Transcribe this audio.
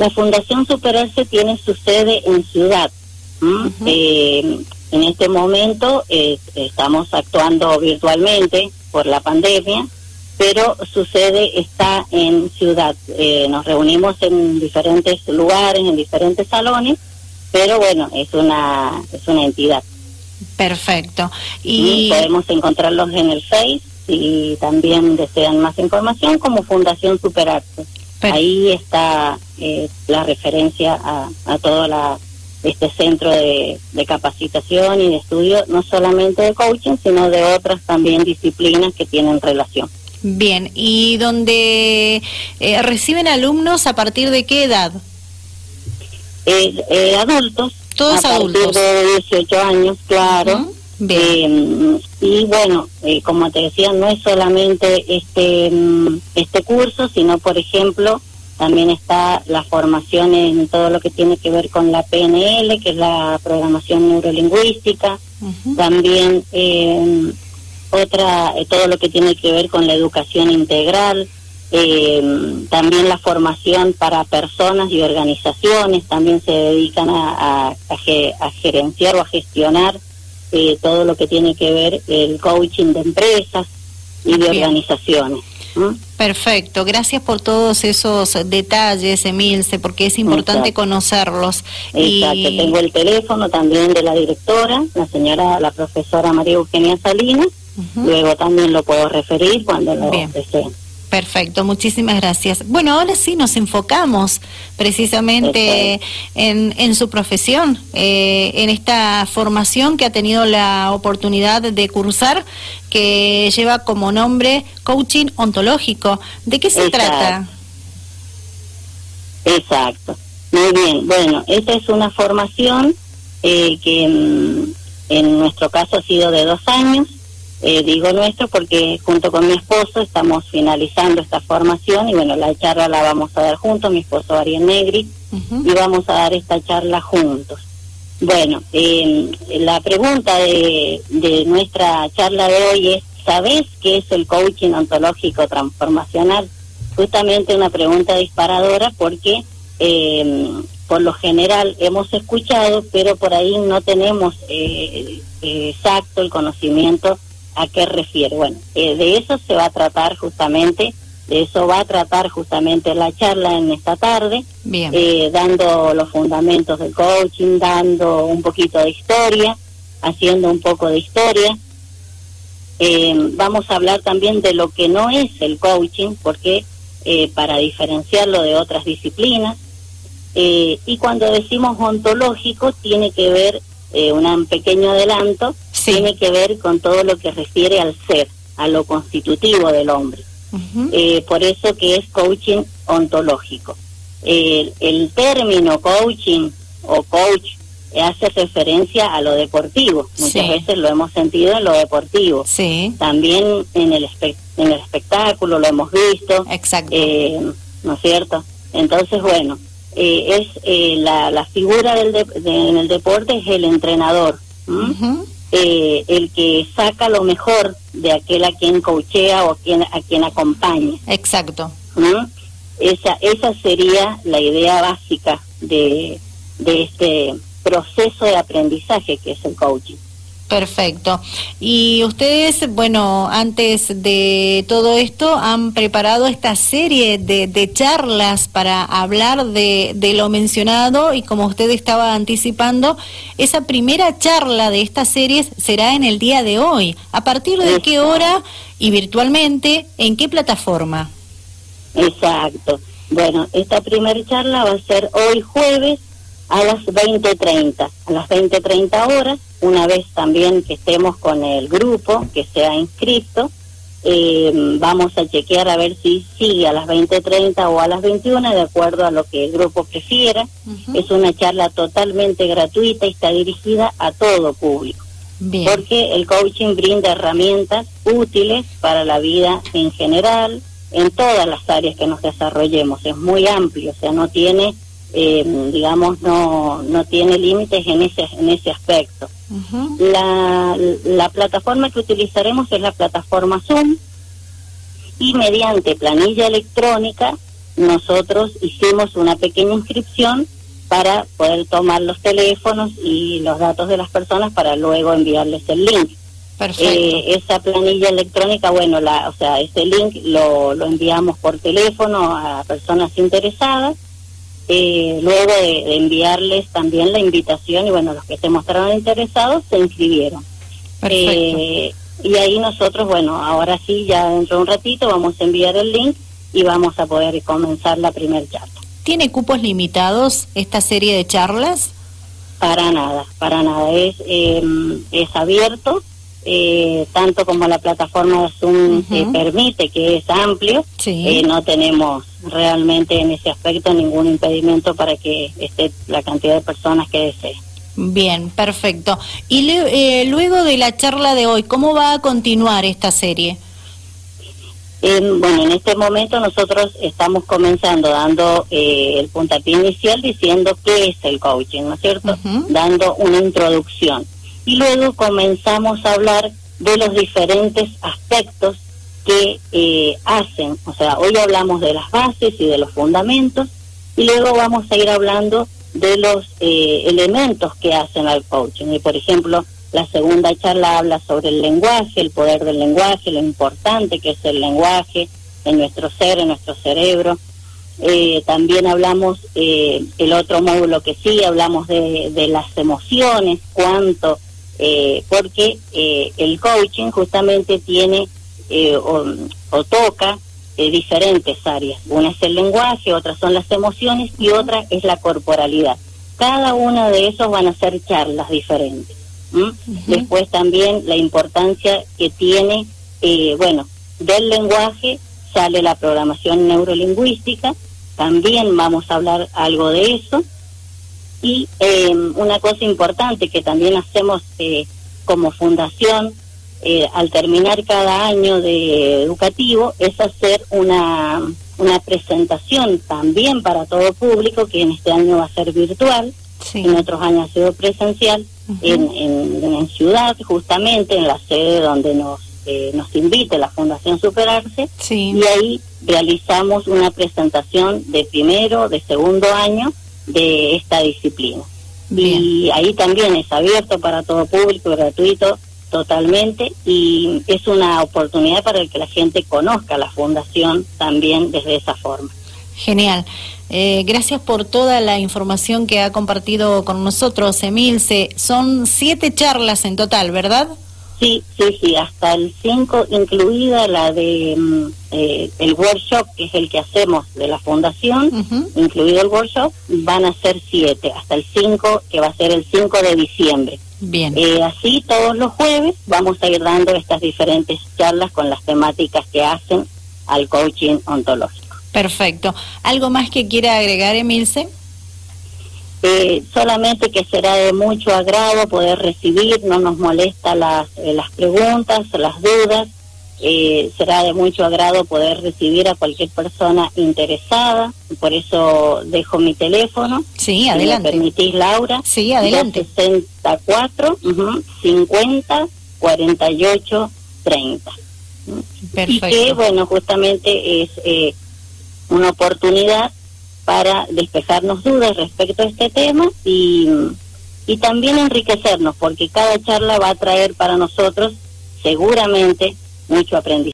La Fundación Superarse tiene su sede en Ciudad. Eh, en este momento eh, estamos actuando virtualmente por la pandemia, pero su sede está en Ciudad. Eh, nos reunimos en diferentes lugares, en diferentes salones, pero bueno, es una, es una entidad. Perfecto. Y, podemos encontrarlos en el Face si también desean más información como Fundación Superarte. Ahí está eh, la referencia a, a todo la, este centro de, capacitación y de estudio, no solamente de coaching, sino de otras también disciplinas que tienen relación. Bien, ¿y dónde eh, reciben alumnos a partir de qué edad? Eh, eh, adultos. Todos a adultos. Partir de 18 años, claro. Bien. y bueno, como te decía, no es solamente este, mm, este curso, sino, por ejemplo, también está la formación en todo lo que tiene que ver con la PNL, que es la programación neurolingüística. También eh, otra, eh, todo lo que tiene que ver con la educación integral. Eh, también la formación para personas y organizaciones también se dedican a, a, gerenciar o a gestionar todo lo que tiene que ver el coaching de empresas y de organizaciones. Perfecto, gracias por todos esos detalles, Emilce, porque es importante conocerlos. Exacto, tengo el teléfono también de la directora, la señora, la profesora María Eugenia Salinas, luego también lo puedo referir cuando lo deseen. Perfecto, muchísimas gracias. Bueno, ahora sí nos enfocamos precisamente en, en, su profesión, eh, en esta formación que ha tenido la oportunidad de cursar, que lleva como nombre Coaching Ontológico. ¿De qué se trata? Exacto. Muy bien. Bueno, esta es una formación eh, que en nuestro caso ha sido de dos años eh, digo nuestro porque junto con mi esposo estamos finalizando esta formación y bueno, la charla la vamos a dar juntos, mi esposo Ariel Negri, y vamos a dar esta charla juntos. Bueno, eh, la pregunta de, de nuestra charla de hoy es, ¿sabes qué es el coaching ontológico transformacional? Justamente una pregunta disparadora porque eh, por lo general hemos escuchado, pero por ahí no tenemos eh, exacto el conocimiento ¿A qué refiere? Bueno, eh, de eso se va a tratar justamente, de eso va a tratar justamente la charla en esta tarde, eh, dando los fundamentos del coaching, dando un poquito de historia, haciendo un poco de historia. Eh, vamos a hablar también de lo que no es el coaching, porque para diferenciarlo de otras disciplinas, y cuando decimos ontológico tiene que ver eh, un pequeño adelanto, tiene que ver con todo lo que refiere al ser, a lo constitutivo del hombre. Eh, por eso que es coaching ontológico. el término coaching o coach hace referencia a lo deportivo. Muchas veces lo hemos sentido en lo deportivo. También en el, en el espectáculo lo hemos visto. Exacto. Eh, ¿No es cierto? Entonces, bueno, eh, es eh, la, la, figura del en el deporte es el entrenador, eh, el que saca lo mejor de aquel a quien coachea o a quien, a quien acompaña. Exacto. Esa, esa sería la idea básica de, de este proceso de aprendizaje que es el coaching. Perfecto. Y ustedes, bueno, antes de todo esto, han preparado esta serie de, charlas para hablar de, lo mencionado y como usted estaba anticipando, esa primera charla de esta serie será en el día de hoy. ¿A partir de qué hora y virtualmente? ¿En qué plataforma? Exacto. Bueno, esta primera charla va a ser hoy jueves a las 20.30, a las 20.30 horas, una vez también que estemos con el grupo que se ha inscrito, eh, vamos a chequear a ver si sigue a las 20.30 o a las 21, de acuerdo a lo que el grupo prefiera. Es una charla totalmente gratuita y está dirigida a todo público. Porque el coaching brinda herramientas útiles para la vida en general, en todas las áreas que nos desarrollemos. Es muy amplio, o sea, no tiene eh, digamos, no, no tiene límites en ese, en ese aspecto. la, la plataforma que utilizaremos es la plataforma Zoom y mediante planilla electrónica nosotros hicimos una pequeña inscripción para poder tomar los teléfonos y los datos de las personas para luego enviarles el link. Eh, esa planilla electrónica, bueno, la, o sea, ese link lo, lo enviamos por teléfono a personas interesadas, eh, luego de, enviarles también la invitación y bueno, los que se mostraron interesados se inscribieron. Eh, y ahí nosotros, bueno, ahora sí, ya dentro de un ratito vamos a enviar el link y vamos a poder comenzar la primera charla. ¿Tiene cupos limitados esta serie de charlas? Para nada, para nada. Es, em, es abierto eh, tanto como la plataforma Zoom permite, que es amplio, eh, no tenemos realmente en ese aspecto ningún impedimento para que esté la cantidad de personas que desee. Bien, perfecto. Y eh, luego de la charla de hoy, ¿cómo va a continuar esta serie? bueno, en este momento nosotros estamos comenzando dando el puntapié inicial diciendo qué es el coaching, ¿no es cierto? Dando una introducción y luego comenzamos a hablar de los diferentes aspectos que eh, hacen, o sea, hoy hablamos de las bases y de los fundamentos y luego vamos a ir hablando de los eh, elementos que hacen al coaching. Y por ejemplo, la segunda charla habla sobre el lenguaje, el poder del lenguaje, lo importante que es el lenguaje en nuestro ser, en nuestro cerebro. Eh, también hablamos, el otro módulo que sí, hablamos de, de las emociones, cuánto eh, porque eh, el coaching justamente tiene eh, o, toca diferentes áreas. Una es el lenguaje, otras son las emociones y otra es la corporalidad. Cada una de esos van a ser charlas diferentes. Después también la importancia que tiene, bueno, del lenguaje sale la programación neurolingüística, también vamos a hablar algo de eso y eh, una cosa importante que también hacemos eh, como fundación eh, al terminar cada año de educativo es hacer una, una presentación también para todo público, que en este año va a ser virtual, en otros años ha sido presencial, en, en, ciudad, justamente en la sede donde nos, eh, nos invite la Fundación Superarse, y ahí realizamos una presentación de primero, de segundo año, de esta disciplina. Y ahí también es abierto para todo público, gratuito totalmente y es una oportunidad para que la gente conozca la fundación también desde esa forma. Genial. Eh, gracias por toda la información que ha compartido con nosotros, Emilce. Son siete charlas en total, ¿verdad? Sí, sí, sí, hasta el 5, incluida la de mm, eh, el workshop, que es el que hacemos de la fundación, incluido el workshop, van a ser siete, hasta el 5, que va a ser el 5 de diciembre. Bien. Eh, así, todos los jueves vamos a ir dando estas diferentes charlas con las temáticas que hacen al coaching ontológico. Perfecto. ¿Algo más que quiera agregar, Emilce? Eh, solamente que será de mucho agrado poder recibir, no nos molesta las, eh, las preguntas, las dudas, eh, será de mucho agrado poder recibir a cualquier persona interesada, por eso dejo mi teléfono. Sí, adelante. Si me permitís, Laura. Sí, adelante. 64 50 48 30. Perfecto. Y que, bueno, justamente es eh, una oportunidad para despejarnos dudas respecto a este tema y, y también enriquecernos, porque cada charla va a traer para nosotros seguramente mucho aprendizaje.